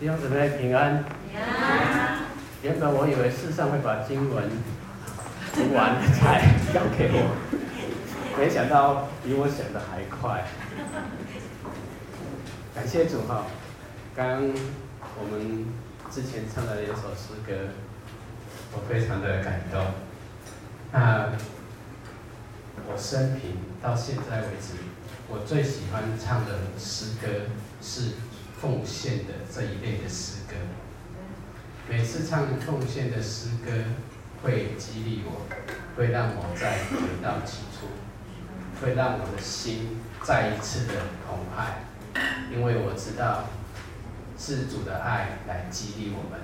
弟兄姊妹平安。平安。原本我以为世上会把经文读完才交给我，没想到比我想的还快。感谢主哈！刚我们之前唱的两首诗歌，我非常的感动。那我生平到现在为止，我最喜欢唱的诗歌是奉献的这一类的诗歌。每次唱奉献的诗歌，会激励我，会让我再回到起初，会让我的心再一次的澎湃，因为我知道是主的爱来激励我们，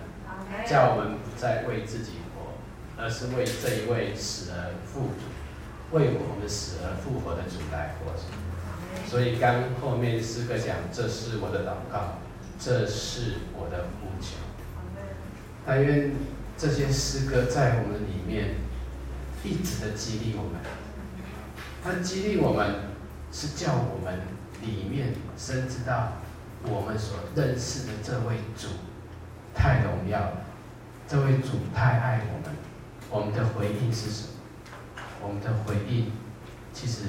叫我们不再为自己活，而是为这一位死而复活、为我们死而复活的主来活着。所以刚后面诗歌讲，这是我的祷告，这是我的呼求。但愿这些诗歌在我们里面一直的激励我们。它激励我们，是叫我们里面深知道我们所认识的这位主太荣耀了，这位主太爱我们。我们的回应是什么？我们的回应其实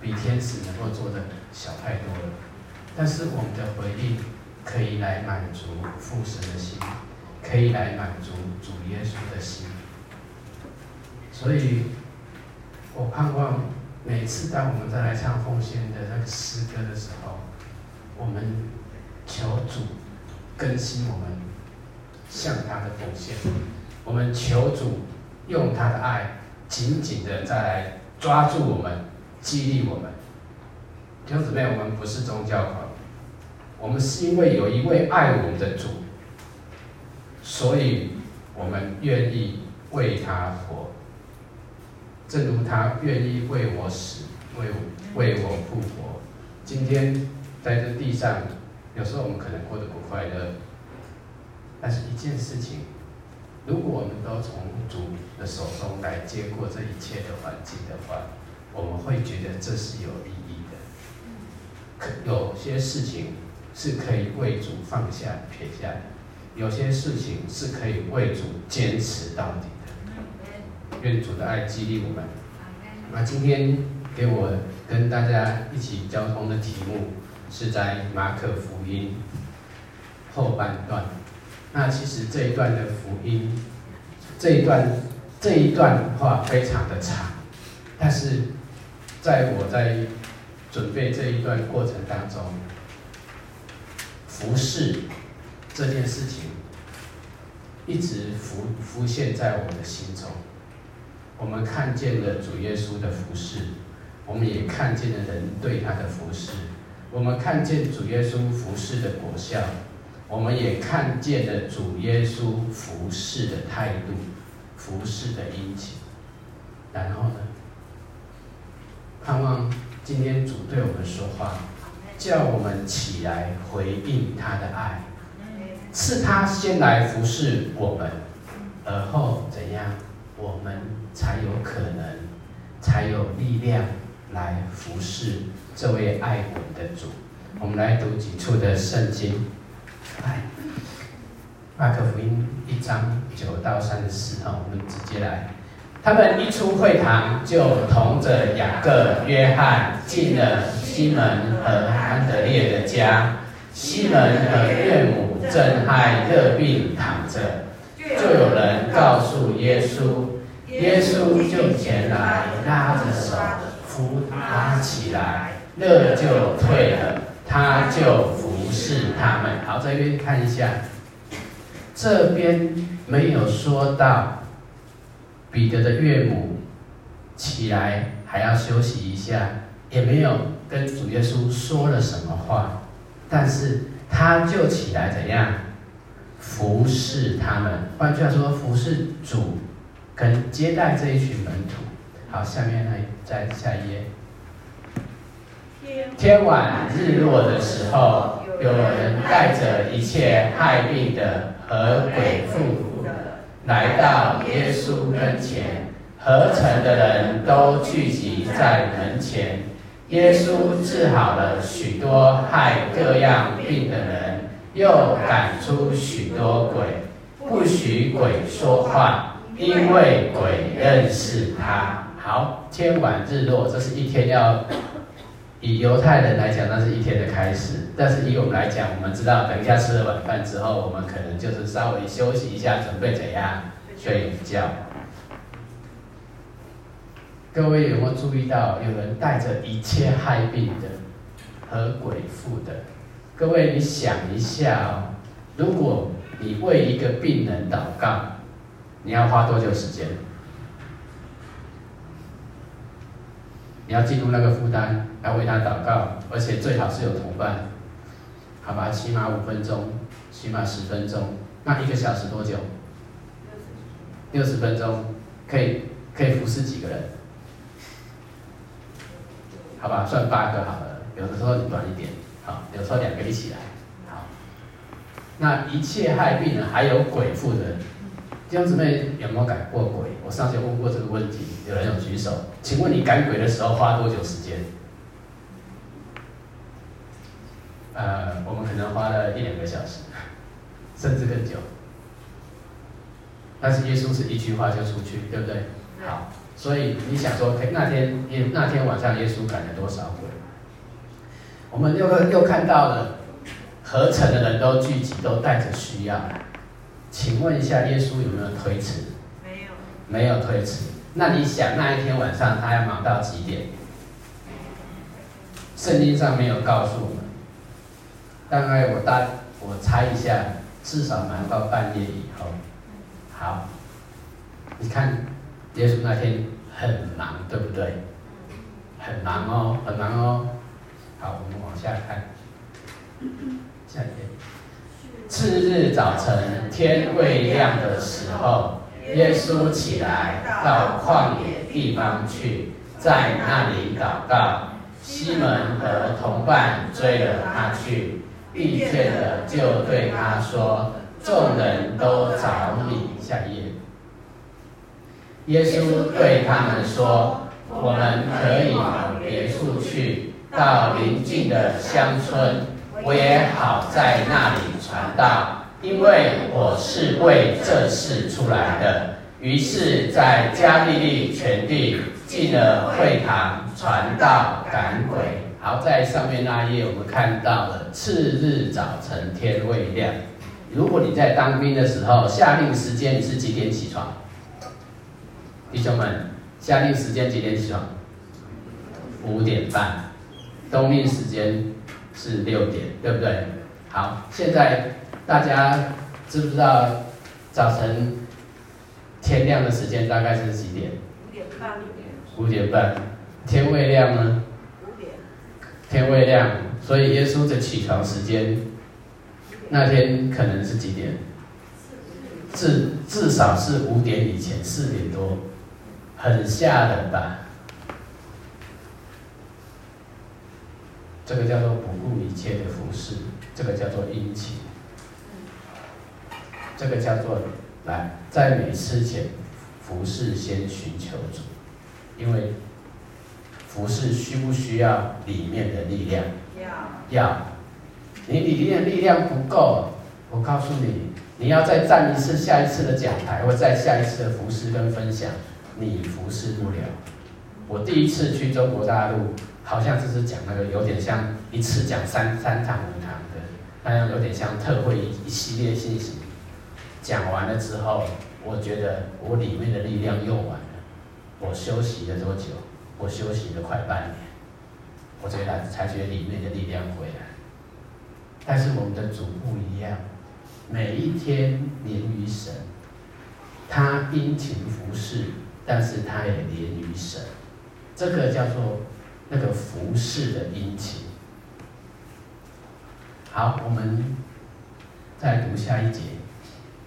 比天使能够做的小太多了。但是我们的回应可以来满足父神的心。可以来满足主耶稣的心，所以我盼望每次当我们再来唱奉献的那个诗歌的时候，我们求主更新我们向他的奉献，我们求主用他的爱紧紧的再来抓住我们，激励我们。弟兄姊妹，我们不是宗教狂，我们是因为有一位爱我们的主。所以，我们愿意为他活，正如他愿意为我死，为我为我复活。今天在这地上，有时候我们可能过得不快乐，但是一件事情，如果我们都从主的手中来接过这一切的环境的话，我们会觉得这是有意义的。可有些事情是可以为主放下、撇下的。有些事情是可以为主坚持到底的，愿主的爱激励我们。那今天给我跟大家一起交通的题目是在马可福音后半段。那其实这一段的福音，这一段这一段话非常的长，但是在我在准备这一段过程当中，服侍。这件事情一直浮浮现在我的心中。我们看见了主耶稣的服侍，我们也看见了人对他的服侍。我们看见主耶稣服侍的果效，我们也看见了主耶稣服侍的态度、服侍的殷勤。然后呢，盼望今天主对我们说话，叫我们起来回应他的爱。是他先来服侍我们，而后怎样，我们才有可能，才有力量来服侍这位爱我们的主。我们来读几处的圣经，来，马可福音一章九到三十四号，我们直接来。他们一出会堂，就同着雅各、约翰进了西门和安德烈的家。西门和岳母正害热病躺着，就有人告诉耶稣，耶稣就前来拉着手扶他起来，热就退了，他就服侍他们。好，这边看一下，这边没有说到彼得的岳母起来还要休息一下，也没有跟主耶稣说了什么话。但是他就起来怎样服侍他们？换句话说，服侍主跟接待这一群门徒。好，下面呢再下一页。天晚日落的时候，有人带着一切害病的和鬼附的来到耶稣跟前，合城的人都聚集在门前。耶稣治好了许多害各样病的人，又赶出许多鬼，不许鬼说话，因为鬼认识他。好，天晚日落，这是一天要以犹太人来讲，那是一天的开始。但是以我们来讲，我们知道，等一下吃了晚饭之后，我们可能就是稍微休息一下，准备怎样睡觉。各位有没有注意到，有人带着一切害病的和鬼附的？各位，你想一下哦，如果你为一个病人祷告，你要花多久时间？你要进入那个负担，要为他祷告，而且最好是有同伴，好吧？起码五分钟，起码十分钟，那一个小时多久？六十分钟，可以可以服侍几个人？好吧，算八个好了，有的时候短一点，好，有时候两个一起来，好。那一切害病呢？还有鬼附的。弟兄姊妹有没有赶过鬼？我上次问过这个问题，有人有举手。请问你赶鬼的时候花多久时间？呃，我们可能花了一两个小时，甚至更久。但是耶稣是一句话就出去，对不对？好，所以你想说，那天耶那天晚上耶稣赶了多少鬼？我们又又看到了，合成的人都聚集，都带着需要。请问一下，耶稣有没有推迟？没有，没有推迟。那你想，那一天晚上他要忙到几点？圣经上没有告诉我们。大概我大我猜一下，至少忙到半夜以后。好，你看，耶稣那天很忙，对不对？很忙哦，很忙哦。好，我们往下看，下一页。次日早晨，天未亮的时候，耶稣起来到旷野地方去，在那里祷告。西门和同伴追了他去，遇见了就对他说：“众人都找你。”下一页。耶稣对他们说：“我们可以往别处去，到邻近的乡村。”我也好在那里传道，因为我是为这事出来的。于是，在加利利全地进了会堂，传道赶鬼。好，在上面那一页，我们看到了次日早晨天未亮。如果你在当兵的时候，下令时间你是几点起床？弟兄们，下令时间几点起床？五点半。冬令时间。是六点，对不对？好，现在大家知不知道早晨天亮的时间大概是几点？五点半。五点半，天未亮呢？五点。天未亮，所以耶稣的起床时间那天可能是几点？至至少是五点以前，四点多，很吓人吧？这个叫做不顾一切的服侍，这个叫做殷勤，这个叫做来在每次前服侍先寻求主，因为服侍需不需要里面的力量？要，要。你里面的力量不够，我告诉你，你要再站一次下一次的讲台，或再下一次的服侍跟分享，你服侍不了。我第一次去中国大陆。好像就是讲那个有点像一次讲三三堂五堂的，那样有点像特会一一系列信息。讲完了之后，我觉得我里面的力量用完了。我休息了多久？我休息了快半年。我觉得才觉得里面的力量回来。但是我们的主不一样，每一天连于神，他殷勤服侍，但是他也连于神，这个叫做。那个服侍的殷勤。好，我们再读下一节。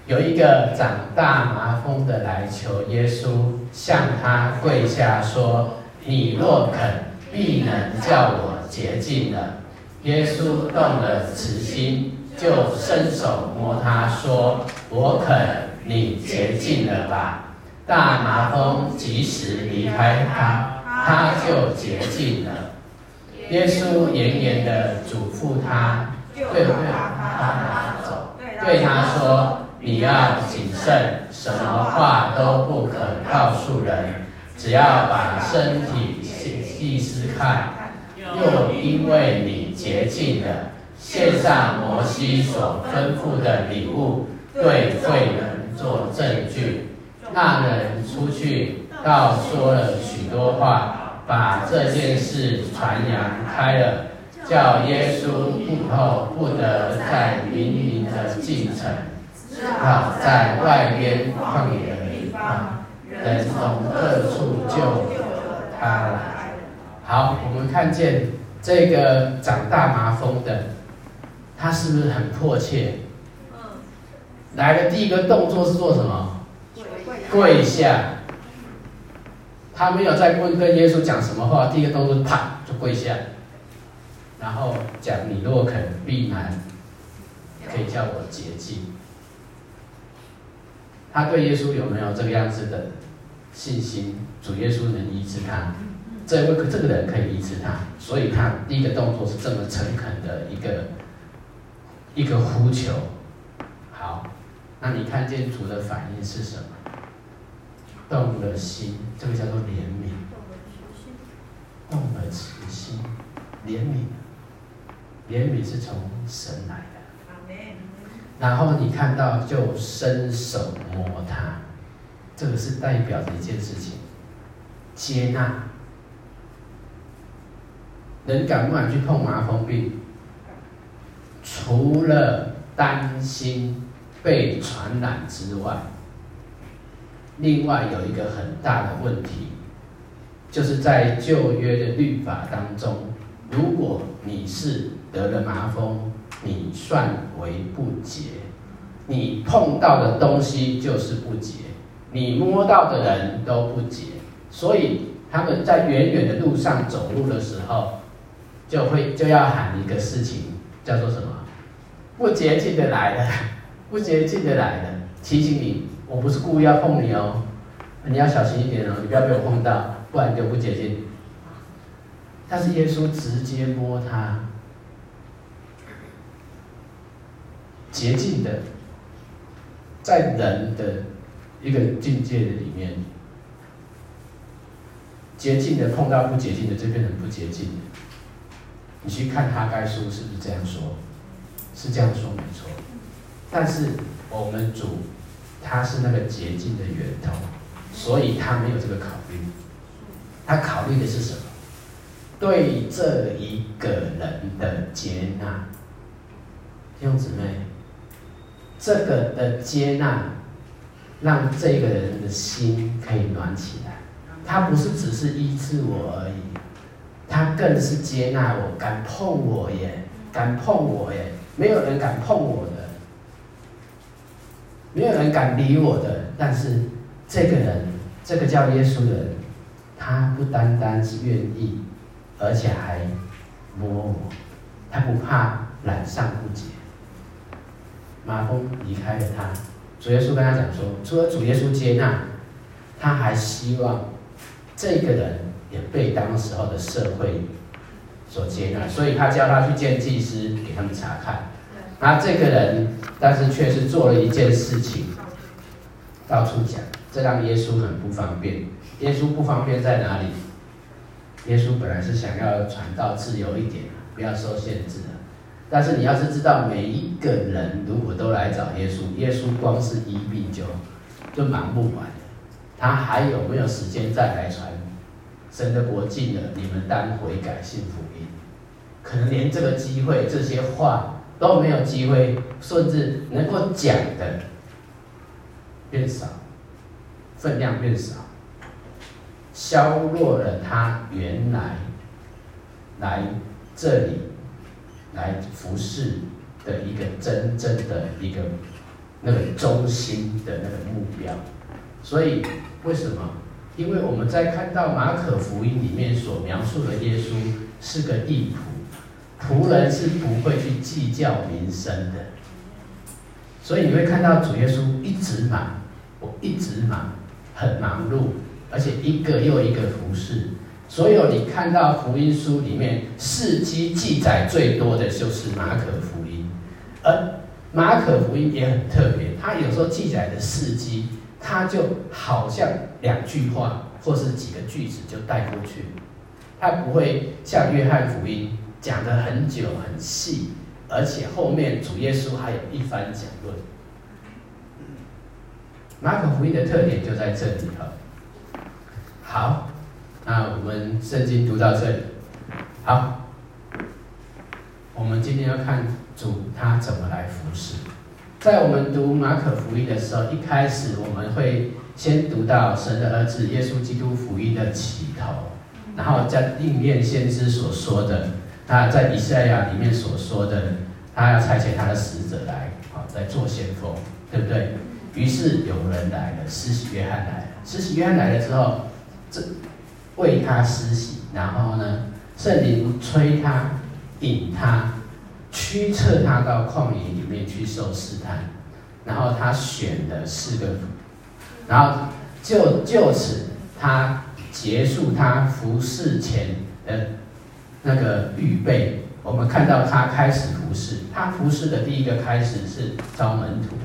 有一个长大麻风的来求耶稣，向他跪下说：“你若肯，必能叫我洁净了。”耶稣动了慈心，就伸手摸他说：“我肯，你洁净了吧。”大麻风即时离开他。他就洁净了。耶稣严严的嘱咐他，对对，把他拿走。对他说：“你要谨慎，什么话都不可告诉人，只要把身体细思看。又因为你洁净了，献上摩西所吩咐的礼物，对妇人做证据。那人出去，倒说了许多话，把这件事传扬开了。”叫耶稣以后不得在明明的进城，好在外边旷野的地方，人从各处救他来。好，我们看见这个长大麻风的，他是不是很迫切？来的第一个动作是做什么？跪下。他没有在问跟耶稣讲什么话，第一个动作啪就跪下。然后讲，你若肯，必然可以叫我洁净。他对耶稣有没有这个样子的信心？主耶稣能医治他，这位这个人可以医治他，所以他第一个动作是这么诚恳的一个一个呼求。好，那你看见主的反应是什么？动了心，这个叫做怜悯。动了慈心，怜悯。怜悯是从神来的，然后你看到就伸手摸它，这个是代表着一件事情，接纳。人敢不敢去碰麻风病？除了担心被传染之外，另外有一个很大的问题，就是在旧约的律法当中，如果你是得了麻风，你算为不洁，你碰到的东西就是不洁，你摸到的人都不洁，所以他们在远远的路上走路的时候，就会就要喊一个事情，叫做什么？不洁净的来了，不洁净的来了，提醒你，我不是故意要碰你哦，你要小心一点哦，你不要被我碰到，不然你就不洁净。但是耶稣直接摸他。洁净的，在人的一个境界里面，洁净的碰到不洁净的，就变成不洁净的。你去看哈该书是不是这样说？是这样说没错。但是我们主他是那个洁净的源头，所以他没有这个考虑。他考虑的是什么？对这一个人的接纳，弟兄姊妹。这个的接纳，让这个人的心可以暖起来。他不是只是医治我而已，他更是接纳我，敢碰我耶，敢碰我耶，没有人敢碰我的，没有人敢理我的。但是这个人，这个叫耶稣的人，他不单单是愿意，而且还摸我，他不怕染上不洁。麻风离开了他，主耶稣跟他讲说：除了主耶稣接纳，他还希望这个人也被当时候的社会所接纳，所以他叫他去见祭司，给他们查看。他这个人，但是却是做了一件事情，到处讲，这让耶稣很不方便。耶稣不方便在哪里？耶稣本来是想要传道自由一点，不要受限制的。但是你要是知道，每一个人如果都来找耶稣，耶稣光是医病就就忙不完，他还有没有时间再来传神的国近了？你们当悔改信福音，可能连这个机会、这些话都没有机会，甚至能够讲的变少，分量变少，削弱了他原来来这里。来服侍的一个真正的一个那个中心的那个目标，所以为什么？因为我们在看到马可福音里面所描述的耶稣是个义仆，仆人是不会去计较名声的，所以你会看到主耶稣一直忙，我一直忙，很忙碌，而且一个又一个服侍，所有你看到福音书里面事迹记载最多的就是马可福音，而马可福音也很特别，它有时候记载的事迹，它就好像两句话或是几个句子就带过去，它不会像约翰福音讲得很久很细，而且后面主耶稣还有一番讲论。马可福音的特点就在这里了。好。那我们圣经读到这里，好，我们今天要看主他怎么来服侍。在我们读马可福音的时候，一开始我们会先读到神的儿子耶稣基督福音的起头，然后再应验先知所说的，他在以赛亚里面所说的，他要差遣他的使者来，好，在做先锋，对不对？于是有人来了，施洗约翰来了，施洗约翰来了之后，这。为他施洗，然后呢，圣灵催他、引他、驱策他到旷野里面去受试探，然后他选了四个，然后就就此他结束他服侍前的那个预备。我们看到他开始服侍，他服侍的第一个开始是招门徒，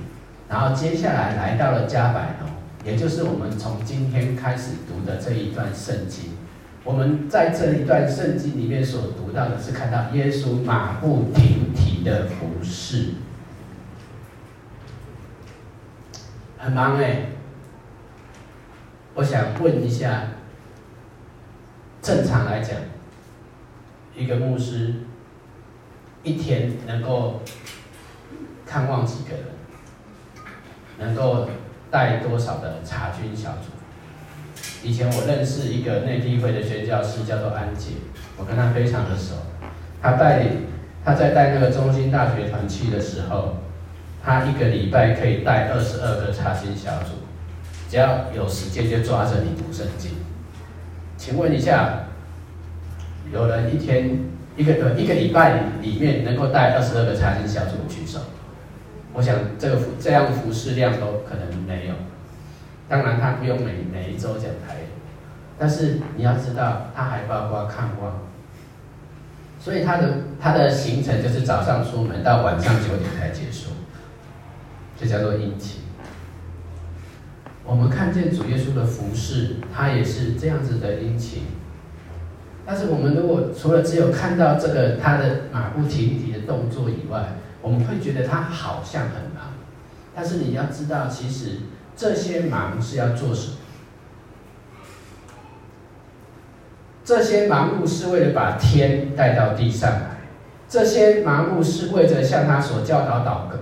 然后接下来来到了迦百农。也就是我们从今天开始读的这一段圣经，我们在这一段圣经里面所读到的是看到耶稣马不停蹄的服侍，很忙哎。我想问一下，正常来讲，一个牧师一天能够看望几个人？能够？带多少的查经小组？以前我认识一个内地会的宣教师，叫做安姐，我跟他非常的熟。他带领他在带那个中兴大学团去的时候，他一个礼拜可以带二十二个查经小组，只要有时间就抓着你读圣经。请问一下，有人一天一个呃一个礼拜里面能够带二十二个查经小组举手？我想这个服这样服侍量都可能没有，当然他不用每每一周讲台，但是你要知道，他还包括看望，所以他的他的行程就是早上出门到晚上九点才结束，这叫做殷勤。我们看见主耶稣的服侍，他也是这样子的殷勤。但是我们如果除了只有看到这个他的马不停蹄的动作以外，我们会觉得他好像很忙，但是你要知道，其实这些忙是要做什么？这些忙碌是为了把天带到地上来，这些忙碌是为着像他所教导祷告、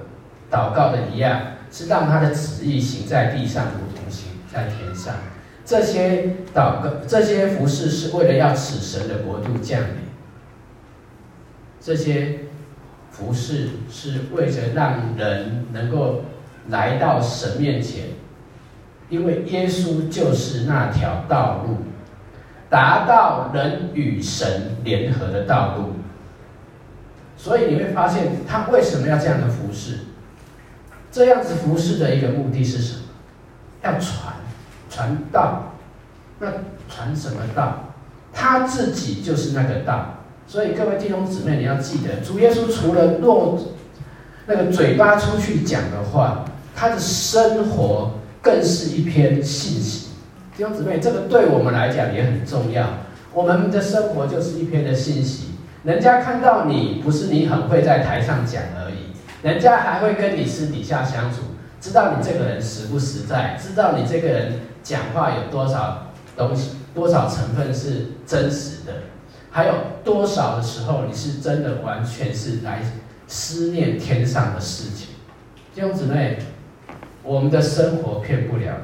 祷告的一样，是让他的旨意行在地上，如同行在天上。这些祷告、这些服饰是为了要使神的国度降临。这些。服饰是为着让人能够来到神面前，因为耶稣就是那条道路，达到人与神联合的道路。所以你会发现，他为什么要这样的服饰？这样子服饰的一个目的是什么？要传传道。那传什么道？他自己就是那个道。所以各位弟兄姊妹，你要记得，主耶稣除了落那个嘴巴出去讲的话，他的生活更是一篇信息。弟兄姊妹，这个对我们来讲也很重要。我们的生活就是一篇的信息。人家看到你，不是你很会在台上讲而已，人家还会跟你私底下相处，知道你这个人实不实在，知道你这个人讲话有多少东西，多少成分是真实的。还有多少的时候，你是真的完全是来思念天上的事情？弟兄姊妹，我们的生活骗不了人，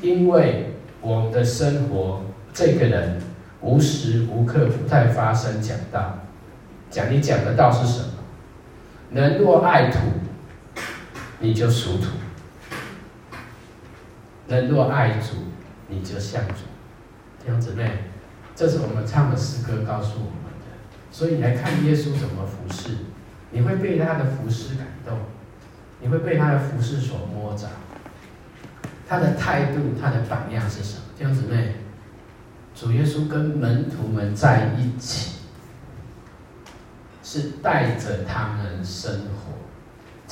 因为我们的生活，这个人无时无刻不在发生讲道，讲你讲的道是什么？人若爱土，你就属土；人若爱主，你就像主。弟兄姊妹。这是我们唱的诗歌告诉我们的，所以来看耶稣怎么服侍，你会被他的服侍感动，你会被他的服侍所摸着。他的态度，他的榜样是什么？弟兄姊妹，主耶稣跟门徒们在一起，是带着他们生活。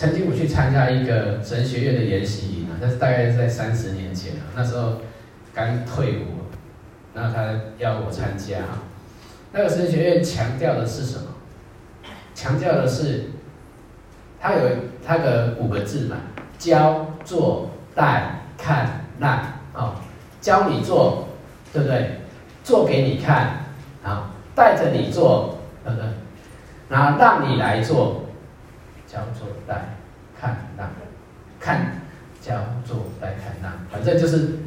曾经我去参加一个神学院的研习营啊，那是大概是在三十年前啊，那时候刚退伍，那他要我参加。那个神学院强调的是什么？强调的是，他有他的五个字嘛，教、做、带、看、让。哦，教你做，对不对？做给你看，啊，带着你做，对不对？然后让你来做，叫、做、带、看、让，看、叫、做、带、看、让，反正就是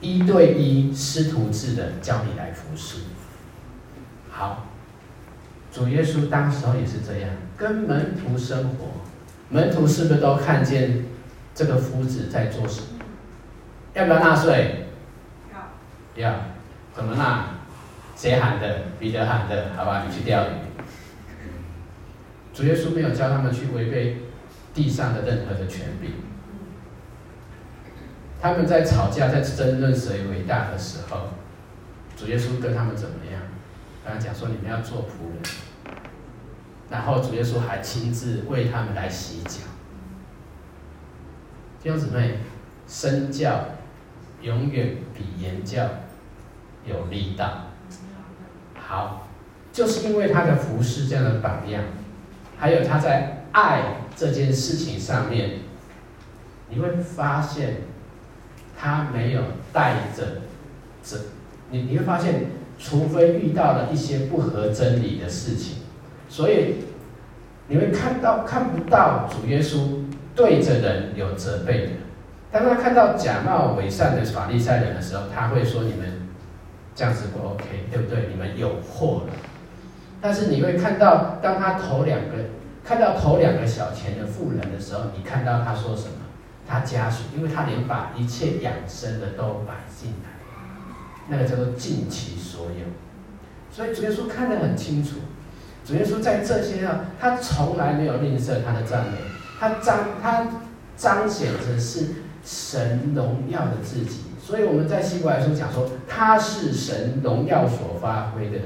一对一师徒制的教你来服侍。好，主耶稣当时候也是这样，跟门徒生活，门徒是不是都看见这个夫子在做什么？要不要纳税？要。要，怎么纳？谁喊的？彼得喊的，好吧？你去钓鱼。主耶稣没有教他们去违背地上的任何的权柄。他们在吵架，在争论谁伟大的时候，主耶稣跟他们怎么样？刚才讲说，你们要做仆人，然后主耶稣还亲自为他们来洗脚。弟兄姊妹，身教永远比言教有力道。好，就是因为他的服侍这样的榜样，还有他在爱这件事情上面，你会发现他没有带着这，你你会发现。除非遇到了一些不合真理的事情，所以你会看到看不到主耶稣对着人有责备的。当他看到假冒伪善的法利赛人的时候，他会说：“你们这样子不 OK，对不对？你们有祸了。”但是你会看到，当他投两个看到投两个小钱的富人的时候，你看到他说什么？他家属，因为他连把一切养生的都摆进来。那个叫做尽其所有，所以主耶稣看得很清楚。主耶稣在这些上，他从来没有吝啬他的赞美，他彰他彰显着是神荣耀的自己。所以我们在希伯来书讲说，他是神荣耀所发挥的，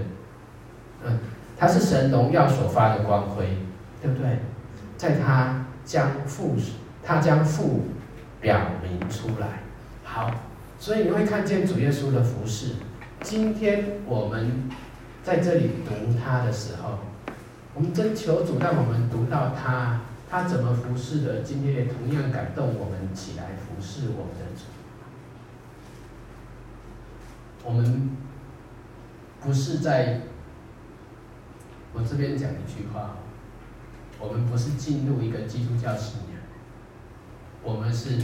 嗯，他是神荣耀所发的光辉，对不对？在他将父，他将父表明出来，好。所以你会看见主耶稣的服饰。今天我们在这里读他的时候，我们征求主让我们读到他，他怎么服侍的。今天也同样感动我们起来服侍我们的主。我们不是在，我这边讲一句话，我们不是进入一个基督教信仰，我们是。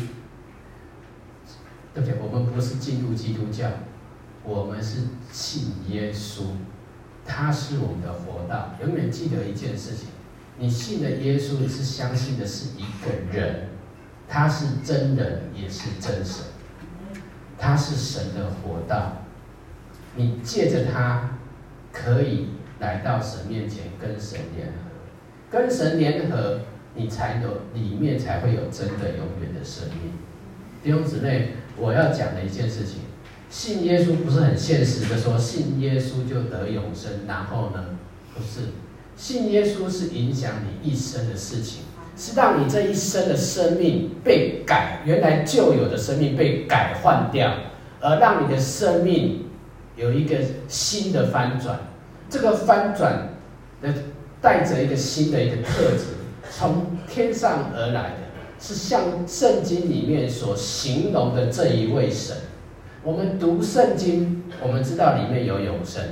对不对？我们不是进入基督教，我们是信耶稣，他是我们的活道。永远记得一件事情：你信的耶稣，你是相信的是一个人，他是真人，也是真神，他是神的活道。你借着他，可以来到神面前，跟神联合，跟神联合，你才有里面才会有真的永远的生命。弟兄姊妹。我要讲的一件事情，信耶稣不是很现实的说，信耶稣就得永生，然后呢，不是，信耶稣是影响你一生的事情，是让你这一生的生命被改，原来旧有的生命被改换掉，而让你的生命有一个新的翻转，这个翻转的带着一个新的一个特质，从天上而来的。是像圣经里面所形容的这一位神。我们读圣经，我们知道里面有永生。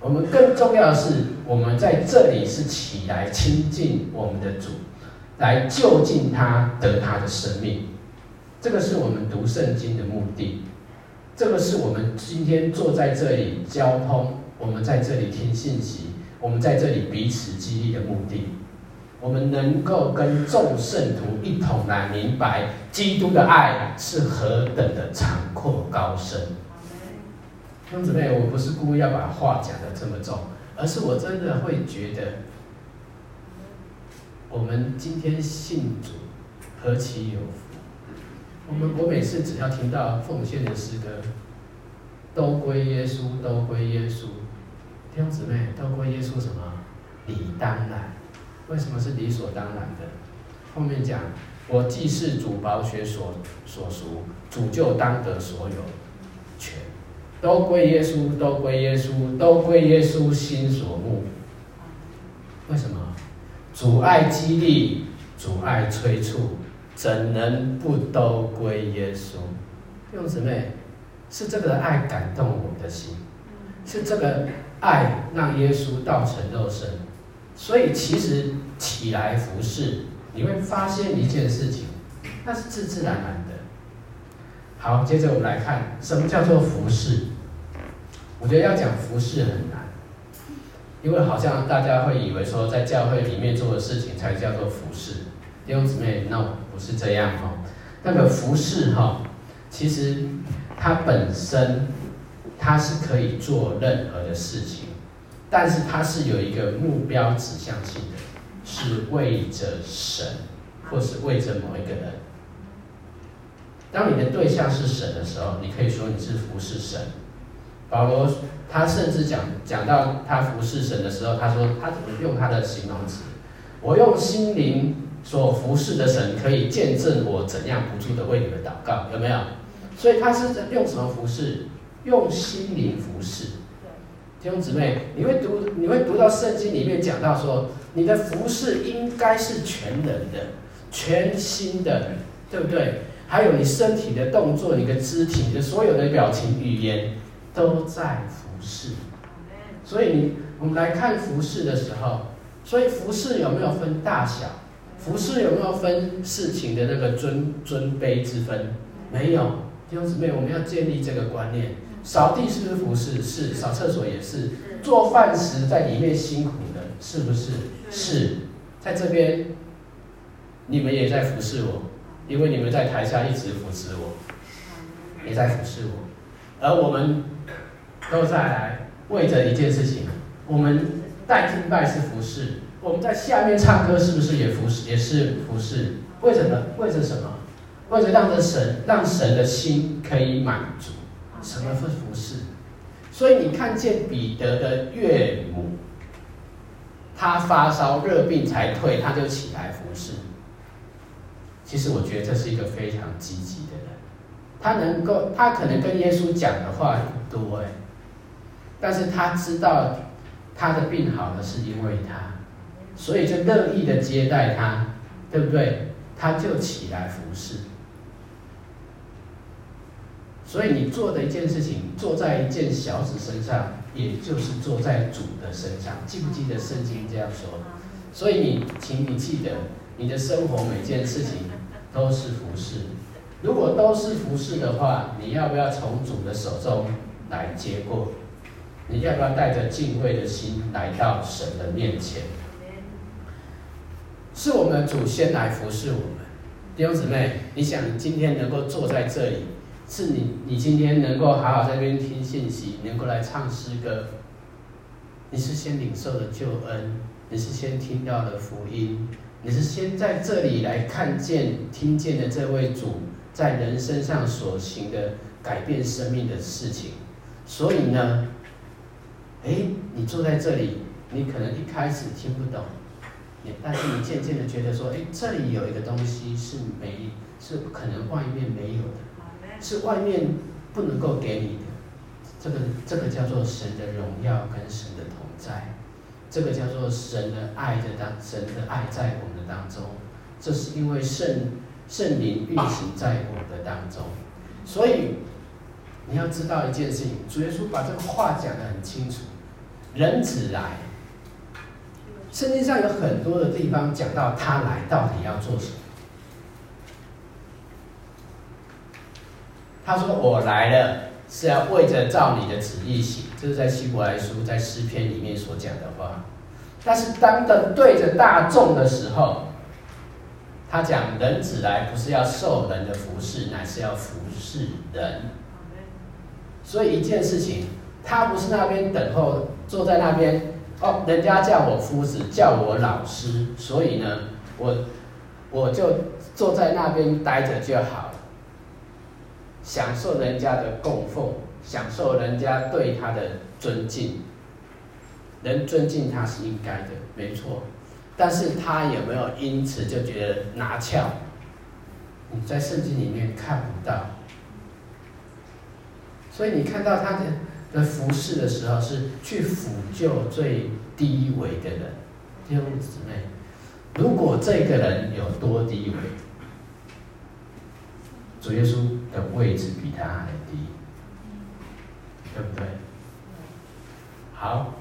我们更重要的是，我们在这里是起来亲近我们的主，来就近他，得他的生命。这个是我们读圣经的目的。这个是我们今天坐在这里交通，我们在这里听信息，我们在这里彼此激励的目的。我们能够跟众圣徒一同来明白基督的爱是何等的长阔高深。弟兄姊妹，我不是故意要把话讲得这么重，而是我真的会觉得，我们今天信主何其有福。我们我每次只要听到奉献的诗歌，都归耶稣，都归耶稣。弟兄姊妹，都归耶稣什么？理当然。为什么是理所当然的？后面讲，我既是主宝血所所赎，主就当得所有权，都归耶稣，都归耶稣，都归耶稣心所慕。为什么？主爱激励，主爱催促，怎能不都归耶稣？弟兄姊妹，是这个爱感动我们的心，是这个爱让耶稣道成肉身。所以其实起来服侍，你会发现一件事情，那是自自然然的。好，接着我们来看什么叫做服侍。我觉得要讲服侍很难，因为好像大家会以为说在教会里面做的事情才叫做服侍。弟兄姊妹，no，不是这样哈。那个服侍哈，其实它本身他是可以做任何的事情。但是他是有一个目标指向性的，是为着神，或是为着某一个人。当你的对象是神的时候，你可以说你是服侍神。保罗他甚至讲讲到他服侍神的时候，他说他怎么用他的形容词？我用心灵所服侍的神，可以见证我怎样不住的为你们祷告，有没有？所以他是用什么服侍？用心灵服侍。弟兄姊妹，你会读，你会读到圣经里面讲到说，你的服侍应该是全能的、全新的，对不对？还有你身体的动作、你的肢体、你的所有的表情、语言，都在服侍。所以你，我们来看服侍的时候，所以服侍有没有分大小？服侍有没有分事情的那个尊尊卑之分？没有。弟兄姊妹，我们要建立这个观念。扫地是不是服侍？是，扫厕所也是。做饭时在里面辛苦的，是不是？是。在这边，你们也在服侍我，因为你们在台下一直扶持我，也在服侍我。而我们都在来为着一件事情，我们带敬拜是服侍，我们在下面唱歌是不是也服侍？也是服侍。为什么？为着什么？为着让着神，让神的心可以满足。什么是服侍？所以你看见彼得的岳母，他发烧热病才退，他就起来服侍。其实我觉得这是一个非常积极的人，他能够，他可能跟耶稣讲的话不多哎，但是他知道他的病好了是因为他，所以就乐意的接待他，对不对？他就起来服侍。所以你做的一件事情，做在一件小子身上，也就是做在主的身上。记不记得圣经这样说？所以你，请你记得，你的生活每件事情都是服侍。如果都是服侍的话，你要不要从主的手中来接过？你要不要带着敬畏的心来到神的面前？是我们的主先来服侍我们。弟兄姊妹，你想今天能够坐在这里？是你，你今天能够好好在那边听信息，能够来唱诗歌，你是先领受了救恩，你是先听到了福音，你是先在这里来看见、听见的这位主在人身上所行的改变生命的事情。所以呢，哎，你坐在这里，你可能一开始听不懂，但是你渐渐的觉得说，哎，这里有一个东西是没，是不可能外面没有的。是外面不能够给你的，这个这个叫做神的荣耀跟神的同在，这个叫做神的爱的当神的爱在我们的当中，这是因为圣圣灵运行在我们的当中，所以你要知道一件事情，主耶稣把这个话讲得很清楚，人子来，圣经上有很多的地方讲到他来到底要做什么。他说：“我来了，是要为着照你的旨意行。”这是在希伯来书在诗篇里面所讲的话。但是当的对着大众的时候，他讲人子来不是要受人的服侍，乃是要服侍人。所以一件事情，他不是那边等候，坐在那边哦，人家叫我夫子，叫我老师，所以呢，我我就坐在那边待着就好。享受人家的供奉，享受人家对他的尊敬，人尊敬他是应该的，没错。但是他有没有因此就觉得拿翘？你在圣经里面看不到。所以你看到他的的服侍的时候，是去辅救最低微的人，弟兄姊妹。如果这个人有多低微，主耶稣的位置比他还低，对不对？好，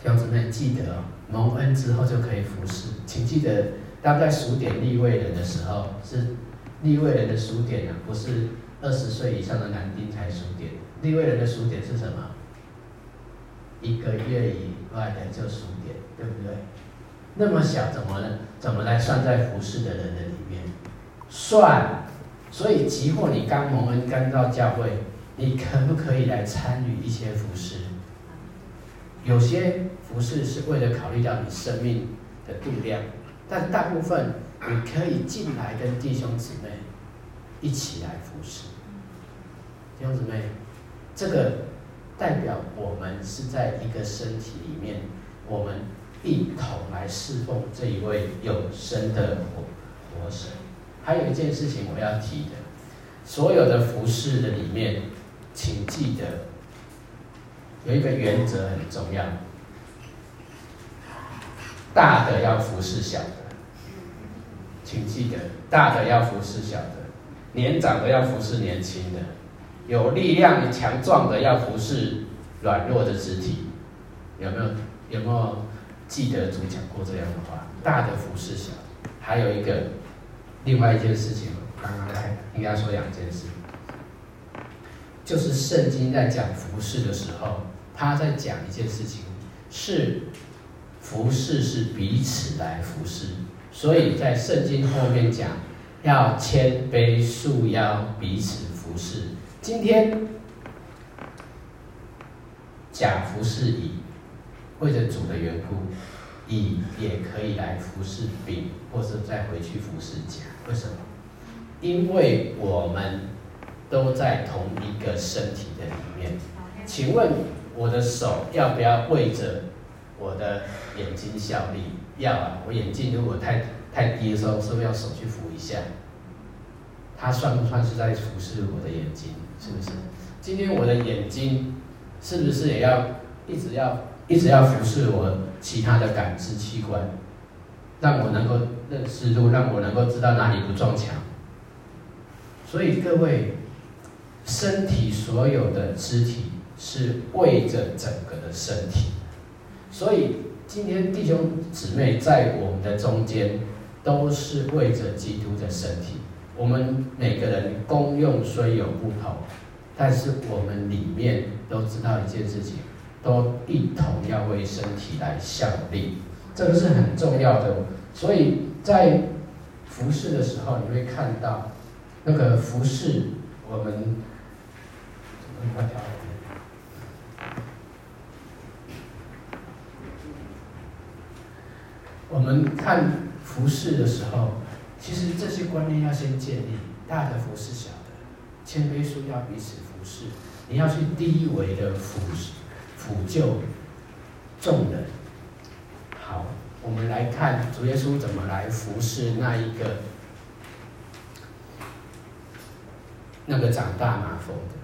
弟兄姊妹记得哦，蒙恩之后就可以服侍，请记得，当在数点立位人的时候，是立位人的数点啊，不是二十岁以上的男丁才数点。立位人的数点是什么？一个月以外的就数点，对不对？那么小，怎么呢？怎么来算在服侍的人的里面？算。所以，即或你刚蒙恩刚到教会，你可不可以来参与一些服侍？有些服侍是为了考虑到你生命的度量，但大部分你可以进来跟弟兄姊妹一起来服侍。弟兄姊妹，这个代表我们是在一个身体里面，我们一同来侍奉这一位有生的活活神。还有一件事情我要提的，所有的服侍的里面，请记得有一个原则很重要：大的要服侍小的，请记得大的要服侍小的，年长的要服侍年轻的，有力量的强壮的要服侍软弱的肢体。有没有有没有记得主讲过这样的话？大的服侍小的，还有一个。另外一件事情，刚刚来应该说两件事，就是圣经在讲服侍的时候，他在讲一件事情，是服侍是彼此来服侍，所以在圣经后面讲要谦卑束腰彼此服侍。今天甲服侍乙，为了主的缘故，乙也可以来服侍丙，或者再回去服侍甲。为什么？因为我们都在同一个身体的里面。请问我的手要不要为着我的眼睛效力？要啊！我眼睛如果太太低的时候，是不是要手去扶一下？它算不算是在服侍我的眼睛？是不是？今天我的眼睛是不是也要一直要一直要服侍我其他的感知器官？让我能够认识路，让我能够知道哪里不撞墙。所以各位，身体所有的肢体是为着整个的身体。所以今天弟兄姊妹在我们的中间，都是为着基督的身体。我们每个人功用虽有不同，但是我们里面都知道一件事情，都一同要为身体来效力。这个是很重要的，所以在服侍的时候，你会看到那个服侍我们。我们看服侍的时候，其实这些观念要先建立：大的服侍小的，谦卑束腰彼此服侍。你要去低维的服侍、辅救众人。我们来看主耶稣怎么来服侍那一个那个长大麻风的，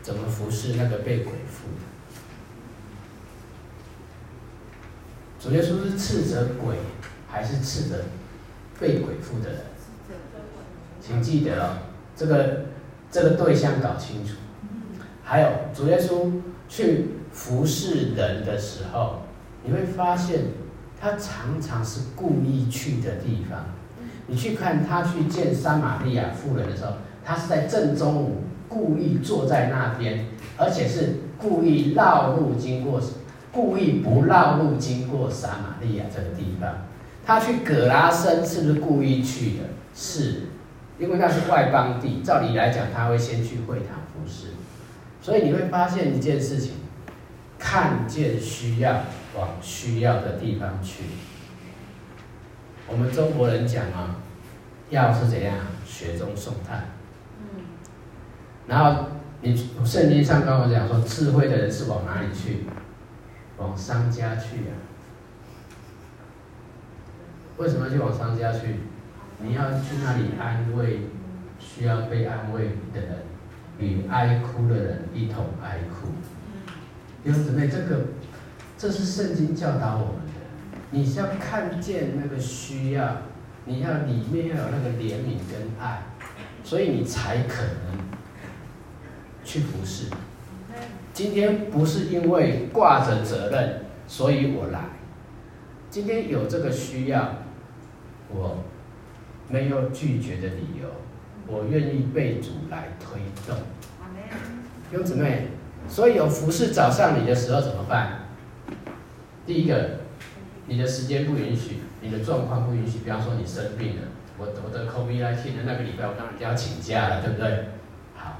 怎么服侍那个被鬼附的？主耶稣是斥责鬼，还是斥责被鬼附的人？请记得哦，这个这个对象搞清楚。还有主耶稣去。服侍人的时候，你会发现他常常是故意去的地方。你去看他去见撒玛利亚妇人的时候，他是在正中午故意坐在那边，而且是故意绕路经过，故意不绕路经过撒玛利亚这个地方。他去葛拉森是不是故意去的？是，因为那是外邦地，照理来讲他会先去会堂服侍。所以你会发现一件事情。看见需要，往需要的地方去。我们中国人讲啊，药是怎样雪中送炭。嗯然后你圣经上跟我讲说，智慧的人是往哪里去？往商家去啊？为什么去往商家去？你要去那里安慰需要被安慰的人，与爱哭的人一同哀哭。弟兄姊妹，这个这是圣经教导我们的。你是要看见那个需要，你要里面要有那个怜悯跟爱，所以你才可能去服侍。今天不是因为挂着责任，所以我来。今天有这个需要，我没有拒绝的理由，我愿意被主来推动。弟兄姊妹，所以有服侍找上你的时候怎么办？第一个，你的时间不允许，你的状况不允许。比方说你生病了，我我得 COVID-19 的那个礼拜，我当然就要请假了，对不对？好，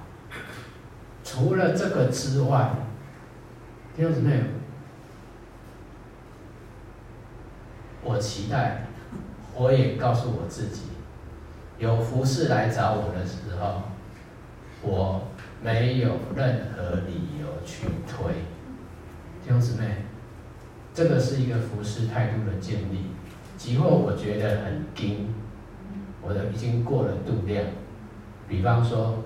除了这个之外，弟兄姊妹，我期待。我也告诉我自己，有服侍来找我的时候，我没有任何理由去推。弟兄姊妹，这个是一个服侍态度的建立。即或我觉得很紧，我的已经过了度量。比方说，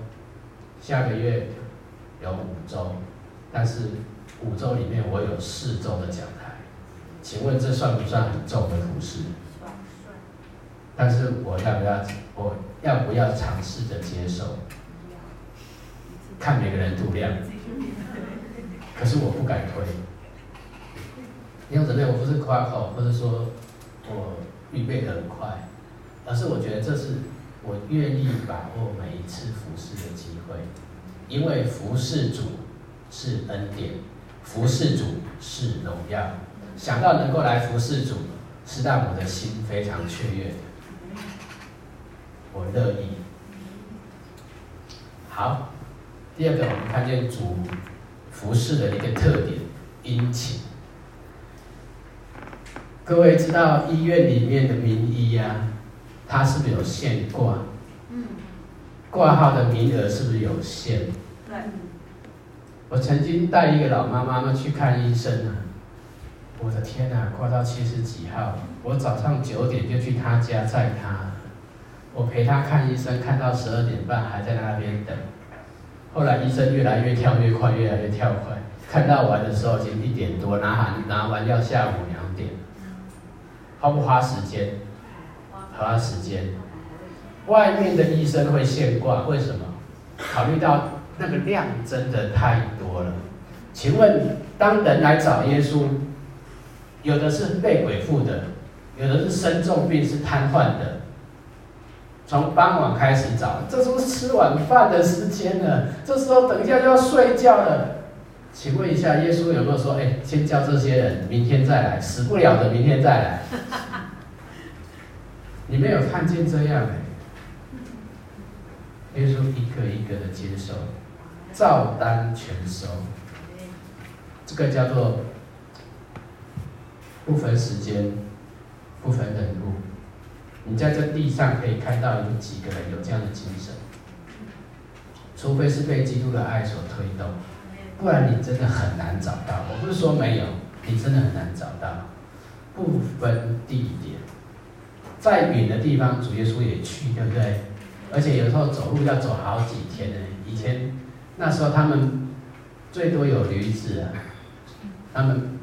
下个月有五周，但是五周里面我有四周的讲台，请问这算不算很重的服侍？但是我要不要，我要不要尝试着接受？看每个人度量。可是我不敢推。弟兄姊妹，我不是夸口，或者说我预备得很快，而是我觉得这是我愿意把握每一次服侍的机会，因为服侍主是恩典，服侍主是荣耀。想到能够来服侍主，是让我的心非常雀跃的。我乐意。好，第二个，我们看见主服侍的一个特点，殷勤。各位知道医院里面的名医呀、啊，他是不是有限挂？嗯。挂号的名额是不是有限？对。我曾经带一个老妈妈妈去看医生啊，我的天哪，挂到七十几号，我早上九点就去她家载她。我陪她看医生，看到十二点半还在那边等。后来医生越来越跳越快，越来越跳快，看到完的时候已经一点多，拿完拿完要下午。花不花时间？花时间。外面的医生会现挂，为什么？考虑到那个量真的太多了。请问，当人来找耶稣，有的是被鬼附的，有的是生重病是瘫痪的。从傍晚开始找，这时候吃晚饭的时间了，这时候等一下就要睡觉了。请问一下，耶稣有没有说，哎，先叫这些人明天再来，死不了的明天再来？你没有看见这样哎？耶稣一个一个的接受，照单全收，这个叫做不分时间，不分人物。你在这地上可以看到有几个人有这样的精神，除非是被基督的爱所推动，不然你真的很难找到。我不是说没有，你真的很难找到。不分地点，再远的地方主耶稣也去，对不对？而且有时候走路要走好几天呢。以前那时候他们最多有驴子啊，他们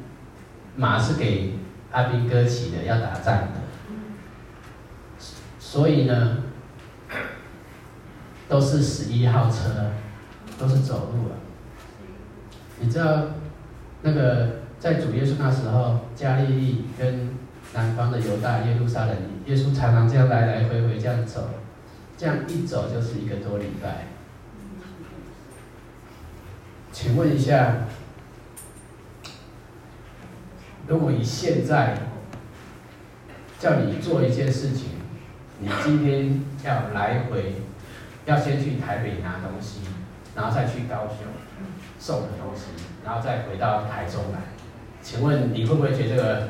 马是给阿兵哥骑的，要打仗的。所以呢，都是十一号车，都是走路啊。你知道，那个在主耶稣那时候，加利利跟南方的犹大耶路撒冷，耶稣常常这样来来回回这样走，这样一走就是一个多礼拜。请问一下，如果你现在叫你做一件事情，你今天要来回，要先去台北拿东西，然后再去高雄送的东西，然后再回到台中来。请问你会不会觉得这个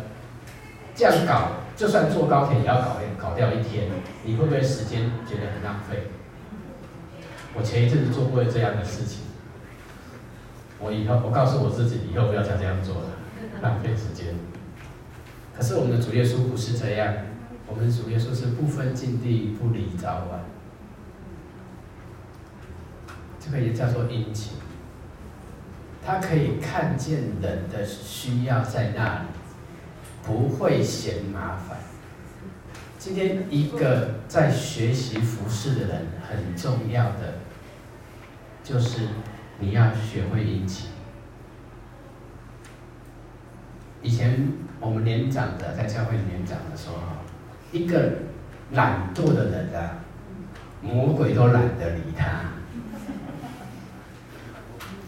这样搞，就算坐高铁也要搞搞掉一天？你会不会时间觉得很浪费？我前一阵子做过这样的事情，我以后我告诉我自己，以后不要再这样做了，浪费时间。可是我们的主耶稣不是这样，我们的主耶稣是不分境地，不离早晚，这个也叫做殷勤。他可以看见人的需要在那里，不会嫌麻烦。今天一个在学习服侍的人，很重要的就是你要学会殷勤。以前我们年长的在教会年长的时候，一个懒惰的人啊，魔鬼都懒得理他。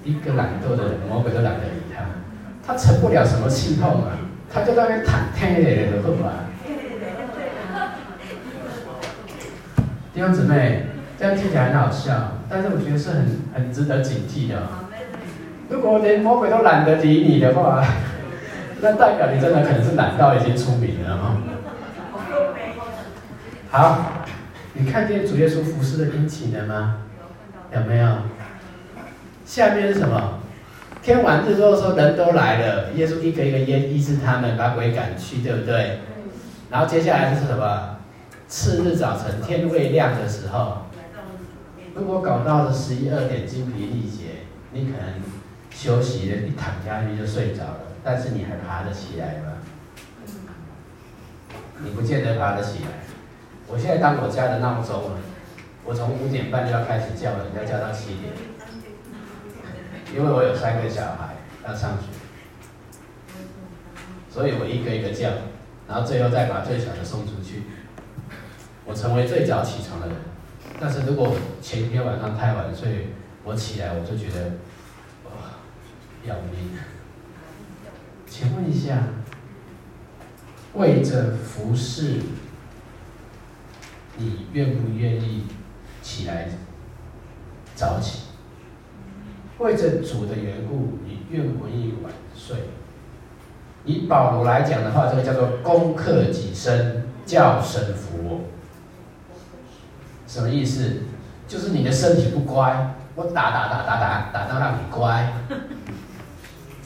一个懒惰的人，魔鬼都懒得理他，他成不了什么气候嘛，他就在那边躺天咧的，会吧？弟兄姊妹，这样听起来很好笑，但是我觉得是很很值得警惕的。如果连魔鬼都懒得理你的话，那代表你真的可能是懒到已经出名了哈。好，你看见主耶稣服侍的殷勤了吗？有没有？下面是什么？天晚日落的时候，人都来了，耶稣一个一个医医治他们，把鬼赶去，对不对？然后接下来是什么？次日早晨天未亮的时候，如果搞到了十一二点精疲力竭，你可能休息了，一躺下去就睡着了，但是你还爬得起来吗？你不见得爬得起来。我现在当我家的闹钟了，我从五点半就要开始叫了，要叫到七点。因为我有三个小孩要上学，所以我一个一个叫，然后最后再把最小的送出去。我成为最早起床的人，但是如果前一天晚上太晚睡，我起来我就觉得，哇，要命！请问一下，为着服侍，你愿不愿意起来早起？为着主的缘故，你愿不愿意晚睡？以保罗来讲的话，这个叫做攻克己身，叫神服。什么意思？就是你的身体不乖，我打打打打打打到让你乖，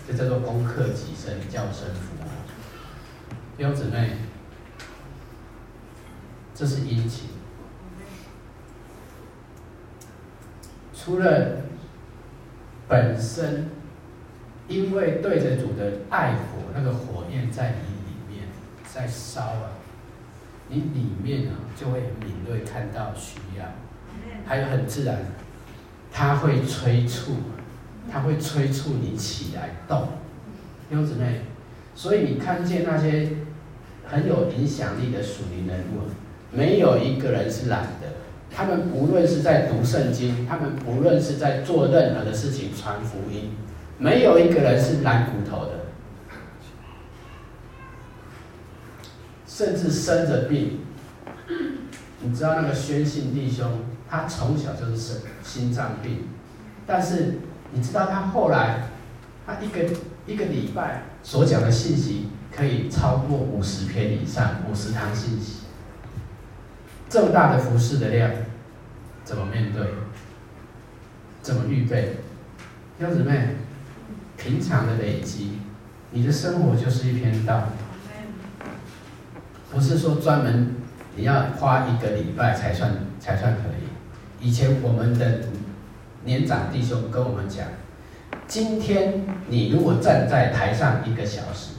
这叫做攻克己身，叫神服我。弟兄姊妹，这是殷勤。除了本身，因为对着主的爱火，那个火焰在你里面在烧啊，你里面啊就会敏锐看到需要，还有很自然，他会催促，他会催促你起来动，弟兄姊妹，所以你看见那些很有影响力的属灵人物，没有一个人是懒的。他们不论是在读圣经，他们不论是在做任何的事情传福音，没有一个人是懒骨头的。甚至生着病，你知道那个宣信弟兄，他从小就是生心脏病，但是你知道他后来，他一个一个礼拜所讲的信息可以超过五十篇以上，五十堂信息。这么大的服侍的量，怎么面对？怎么预备？弟兄姊妹，平常的累积，你的生活就是一篇道。不是说专门你要花一个礼拜才算才算可以。以前我们的年长弟兄跟我们讲，今天你如果站在台上一个小时，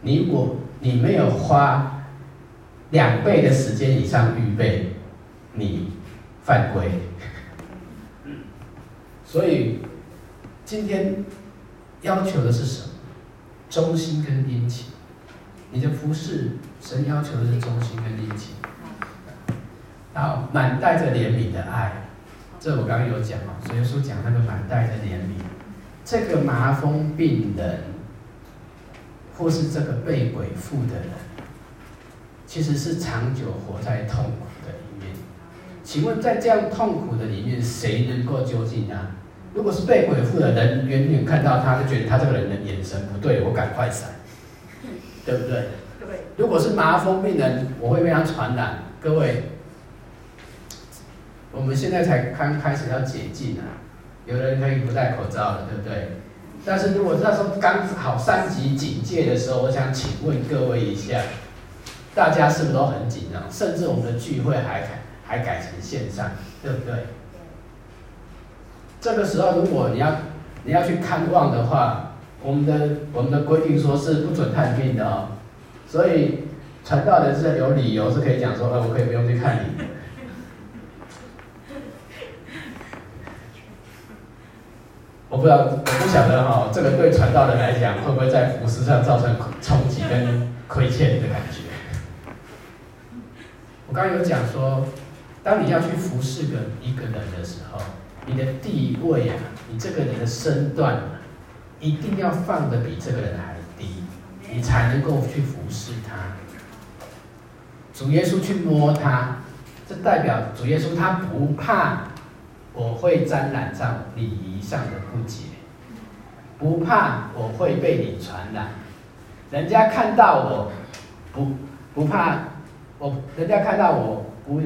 你如果你没有花。两倍的时间以上预备，你犯规。所以今天要求的是什么？忠心跟殷勤。你的服侍，神要求的是忠心跟殷勤。然后满带着怜悯的爱，这我刚刚有讲哦。所以说讲那个满带着怜悯，这个麻风病人，或是这个被鬼附的人。其实是长久活在痛苦的里面。请问，在这样痛苦的里面，谁能够究竟啊？如果是被鬼附的人，远远看到他就觉得他这个人的眼神不对，我赶快闪，对不对？对。如果是麻风病人，我会被他传染。各位，我我们现在才刚开始要解禁啊，有人可以不戴口罩了，对不对？但是如果那时候刚好三级警戒的时候，我想请问各位一下，大家是不是都很紧张？甚至我们的聚会还改还改成线上，对不对？这个时候如果你要你要去看望的话，我们的我们的规定说是不准探病的哦，所以传道人是有理由是可以讲说，呃，我可以不用去看你。我不知道，我不晓得哈，这个对传道人来讲，会不会在服饰上造成冲击跟亏欠的感觉？我刚有讲说，当你要去服侍个一个人的时候，你的地位啊，你这个人的身段，一定要放得比这个人还低，你才能够去服侍他。主耶稣去摸他，这代表主耶稣他不怕。我会沾染上礼仪上的不洁，不怕我会被你传染。人家看到我，不不怕我，人家看到我不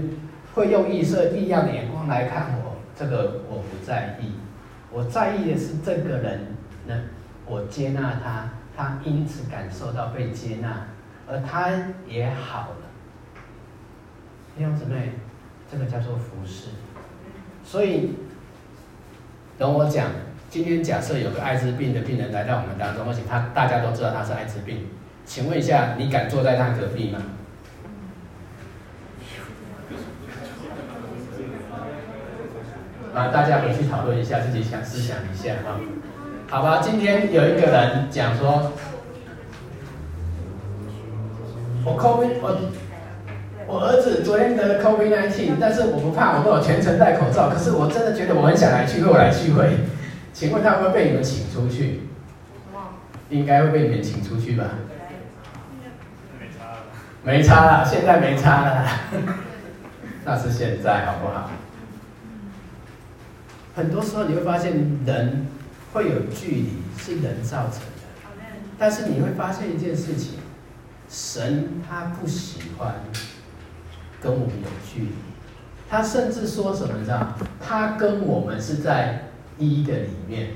会用异色异样的眼光来看我，这个我不在意。我在意的是这个人呢，我接纳他，他因此感受到被接纳，而他也好了。弟兄姊妹，这个叫做服侍。所以，等我讲，今天假设有个艾滋病的病人来到我们当中，而且他大家都知道他是艾滋病，请问一下，你敢坐在他隔壁吗？啊，大家回去讨论一下，自己想思想一下啊。好吧，今天有一个人讲说，我 COVID 我。我儿子昨天得了 COVID nineteen，但是我不怕，我都有全程戴口罩。可是我真的觉得我很想来聚会，我来聚会。请问他会不会被你们请出去？应该会被你们请出去吧？没差了，没差了，现在没差了。那是现在，好不好？很多时候你会发现，人会有距离，是人造成的。但是你会发现一件事情，神他不喜欢。跟我们有距离，他甚至说什么？你知道？他跟我们是在一的里面，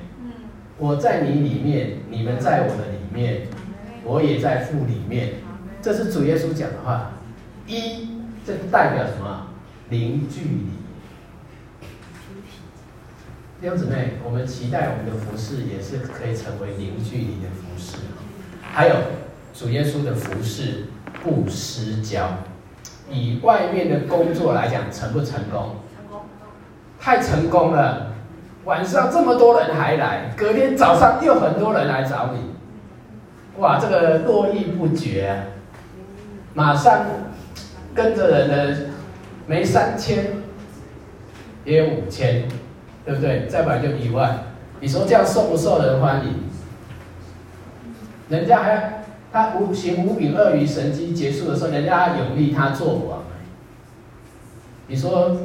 我在你里面，你们在我的里面，我也在父里面。这是主耶稣讲的话。一，这代表什么？零距离。弟兄姊妹，我们期待我们的服饰也是可以成为零距离的服饰。还有主耶稣的服饰不失焦。以外面的工作来讲，成不成功？成功，太成功了！晚上这么多人还来，隔天早上又很多人来找你，哇，这个络绎不绝啊！马上跟着人的没三千，也有五千，对不对？再不然就一万，你说这样受不受人欢迎？人家还。他无行五柄鳄鱼神机结束的时候，人家有立他做王。你说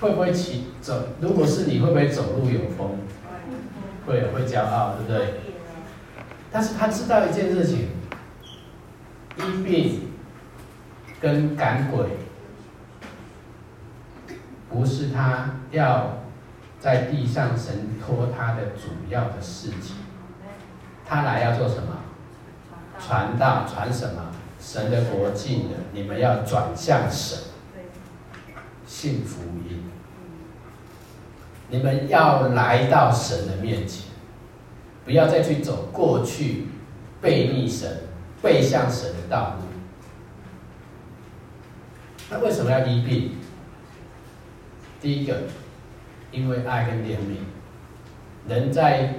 会不会起走？如果是你会不会走路有风？会，会骄傲，对不对？但是他知道一件事情：医病跟赶鬼，不是他要在地上神托他的主要的事情。他来要做什么？传道传什么？神的国境了，你们要转向神，信福音。你们要来到神的面前，不要再去走过去背逆神、背向神的道路。那为什么要医病？第一个，因为爱跟怜悯，人在。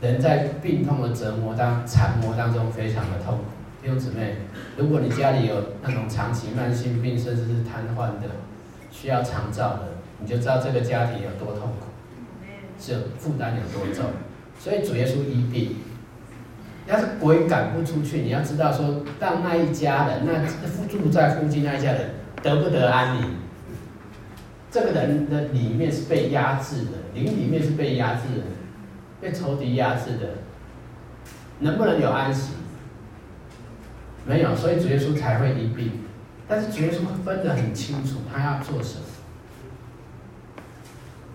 人在病痛的折磨当缠磨当中非常的痛苦。弟兄姊妹，如果你家里有那种长期慢性病，甚至是瘫痪的，需要长照的，你就知道这个家庭有多痛苦，是负担有多重。所以主耶稣医病，要是鬼赶不出去，你要知道说，让那一家人，那住在附近那一家人得不得安宁？这个人的里面是被压制的，灵里面是被压制的。被仇敌压制的，能不能有安息？没有，所以主耶稣才会医病。但是主耶稣分得很清楚，他要做什么。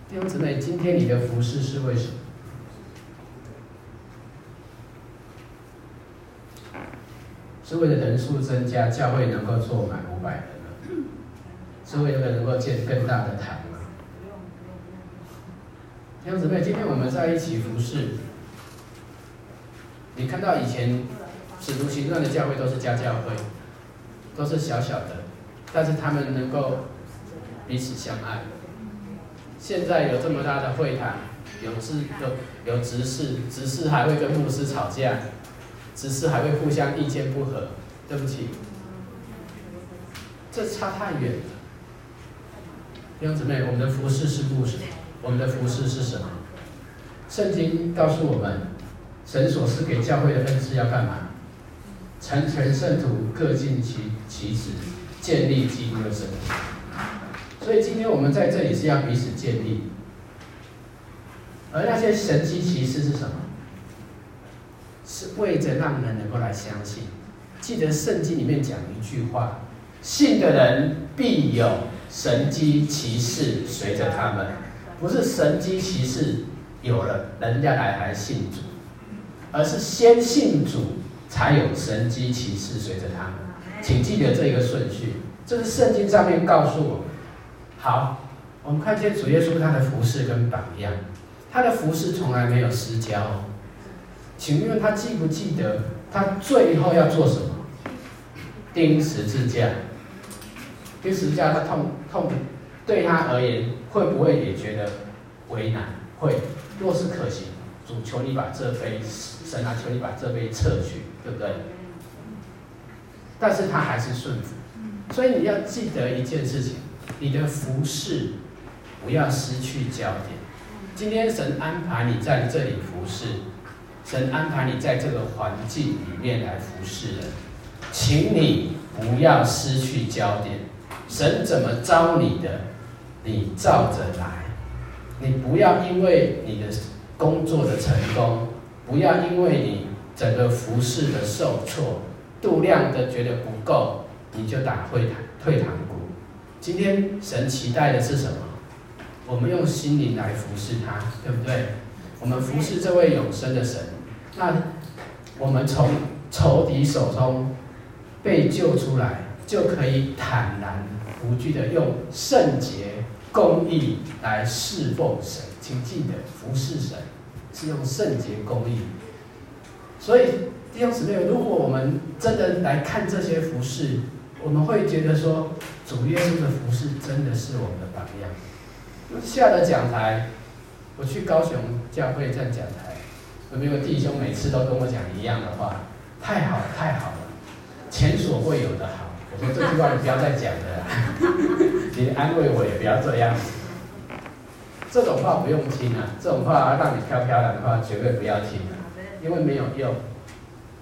弟兄姊妹，今天你的服侍是为什么？是为了人数增加，教会能够坐满五百人？是为了能够建更大的堂吗？弟兄姊妹，今天我们在一起服侍，你看到以前使徒行传的教会都是家教会，都是小小的，但是他们能够彼此相爱。现在有这么大的会堂，有执有有执事，执事还会跟牧师吵架。执事还会互相意见不合，对不起，这差太远了。弟兄姊妹，我们的服饰是故事，我们的服饰是什么？圣经告诉我们，神所赐给教会的恩赐要干嘛？成全圣徒，各尽其其职，建立基督的身体。所以今天我们在这里是要彼此建立，而那些神迹奇事是什么？是为着让人能够来相信。记得圣经里面讲一句话：“信的人必有神迹奇事随着他们。”不是神迹奇事有了，人家来还信主，而是先信主，才有神迹奇事随着他们。请记得这一个顺序，这是圣经上面告诉我。好，我们看见主耶稣他的服事跟榜样，他的服事从来没有失焦。请问他记不记得他最后要做什么？钉十字架。钉十字架，他痛痛，对他而言会不会也觉得为难？会。若是可行，主求你把这杯，神啊，求你把这杯撤去，对不对？但是他还是顺服。所以你要记得一件事情：你的服饰不要失去焦点。今天神安排你在这里服侍。神安排你在这个环境里面来服侍人，请你不要失去焦点。神怎么招你的，你照着来。你不要因为你的工作的成功，不要因为你整个服侍的受挫，度量的觉得不够，你就打退堂退堂鼓。今天神期待的是什么？我们用心灵来服侍他，对不对？我们服侍这位永生的神。那我们从仇敌手中被救出来，就可以坦然无惧的用圣洁、公义来侍奉神。请记得，服侍神是用圣洁、公义。所以弟兄姊妹，如果我们真的来看这些服饰，我们会觉得说，主耶稣的服饰真的是我们的榜样。下了讲台，我去高雄教会站讲台。有没有弟兄每次都跟我讲一样的话？太好了，太好了，前所未有的好。我说这句话你不要再讲了，你安慰我也不要这样。这种话不用听啊，这种话让你飘飘然的话绝对不要听啊，因为没有用。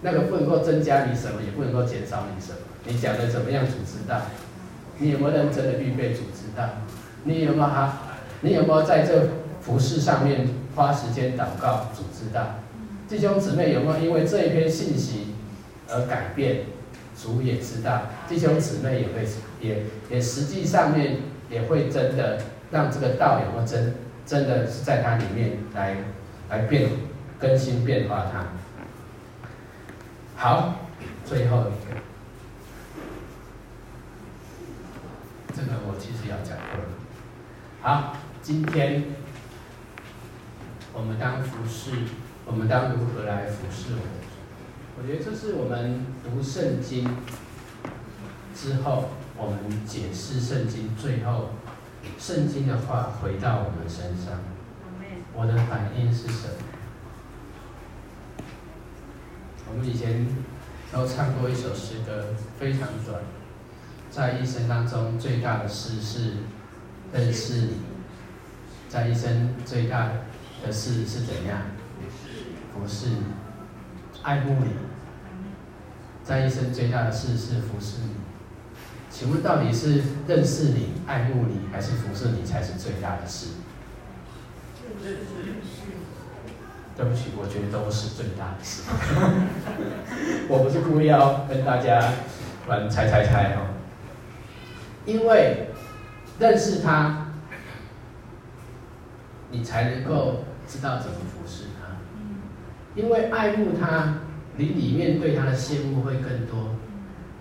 那个不能够增加你什么，也不能够减少你什么。你讲的怎么样，主知道。你有没有认真的预备，主知道。你有没有哈？你有没有在这服事上面花时间祷告，主知道。弟兄姊妹有没有因为这一篇信息而改变？主也知道。弟兄姊妹也会也也实际上面也会真的让这个道有没有真真的是在它里面来来变更新变化它。好，最后一个，这个我其实要讲过了。好，今天我们当服侍。我们当如何来服侍我们？我觉得这是我们读圣经之后，我们解释圣经，最后圣经的话回到我们身上，我的反应是什么？我们以前都唱过一首诗歌，非常短，在一生当中最大的事是认识你，在一生最大的事是怎样？不是你，爱慕你，在一生最大的事是服侍你。请问到底是认识你、爱慕你，还是服侍你才是最大的事？对不起，我觉得都是最大的事。我不是故意要跟大家玩猜猜猜哦，因为认识他，你才能够知道怎么服侍。因为爱慕他，你里面对他的羡慕会更多，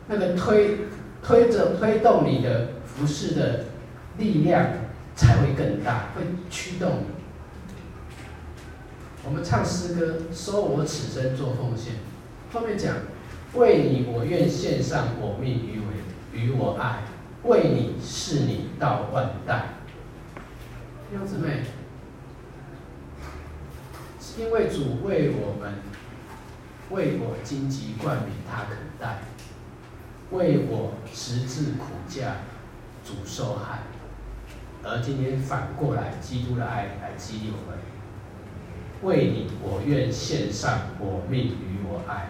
那个推推着推动你的服侍的力量才会更大，会驱动你。我们唱诗歌，收我此生做奉献。后面讲，为你我愿献上我命与我与我爱，为你是你到万代。弟兄姊妹，因为主为我们，为我荆棘冠冕他肯戴，为我十字苦架主受害，而今天反过来，基督的爱来激励我们。为你，我愿献上我命与我爱；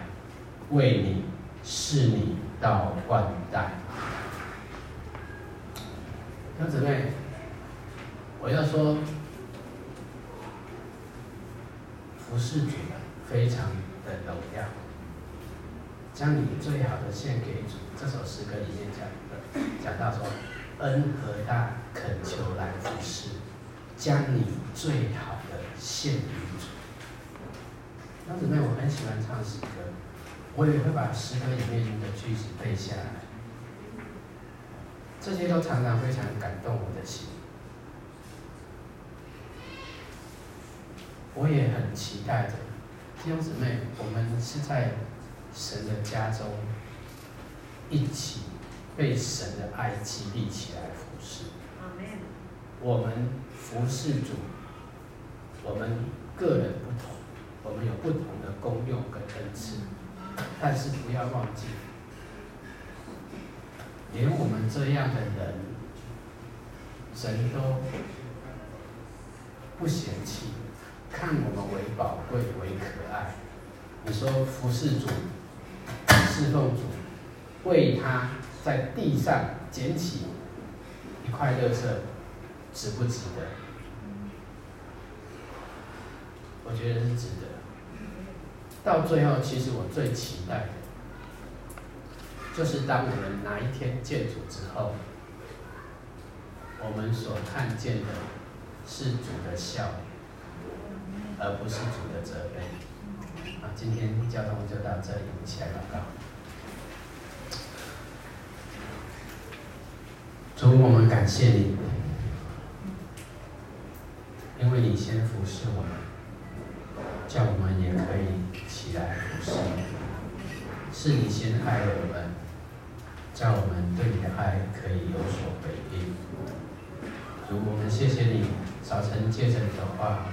为你，是你到万代。兄姊妹，我要说，不是觉得非常的荣耀，将你最好的献给主。这首诗歌里面讲的，讲到说，恩何大，恳求来服侍，将你最好的献给。当姊妹，我很喜欢唱诗歌，我也会把诗歌里面的句子背下来。这些都常常非常感动我的心。我也很期待着，弟兄姊妹，我们是在神的家中，一起被神的爱激励起来服侍。我们服侍主，我们个人不同。我们有不同的功用跟恩赐，但是不要忘记，连我们这样的人，神都不嫌弃，看我们为宝贵、为可爱。你说服侍主、侍奉主，为他在地上捡起一块垃圾，值不值得？我觉得是值得。到最后，其实我最期待的，就是当我们哪一天见主之后，我们所看见的是主的笑，而不是主的责备。啊，今天交通就到这里，一起来祷告。主，我们感谢你，因为你先服侍我们。叫我们也可以起来服侍你，是你先爱了我们，叫我们对你的爱可以有所回应。主，我们谢谢你，早晨借着你的话，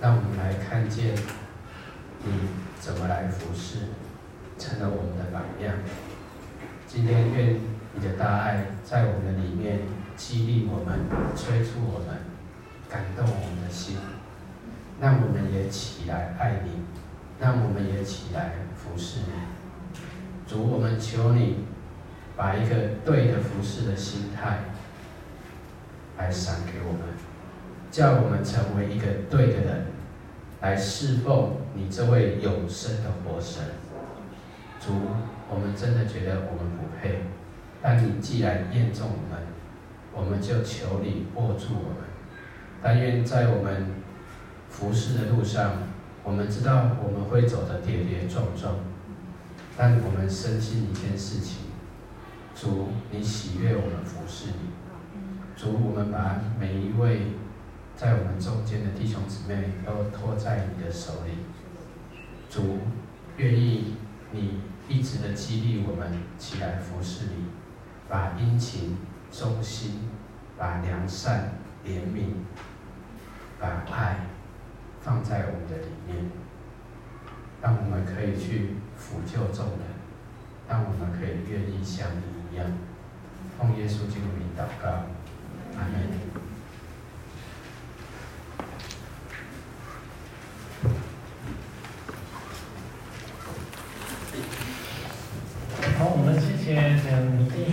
让我们来看见你怎么来服侍，成了我们的榜样。今天愿你的大爱在我们的里面激励我们，催促我们，感动我们的心。让我们也起来爱你，让我们也起来服侍你。主，我们求你把一个对的服侍的心态来赏给我们，叫我们成为一个对的人，来侍奉你这位永生的活神。主，我们真的觉得我们不配，但你既然验中我们，我们就求你握住我们。但愿在我们。服侍的路上，我们知道我们会走得跌跌撞撞，但我们深信一件事情：主，你喜悦我们服侍你。主，我们把每一位在我们中间的弟兄姊妹都托在你的手里。主，愿意你一直的激励我们起来服侍你，把殷勤、忠心、把良善、怜悯、把爱。放在我们的里面，让我们可以去辅救众人，让我们可以愿意像你一样，奉耶稣基督名祷告，阿门。好，我们谢谢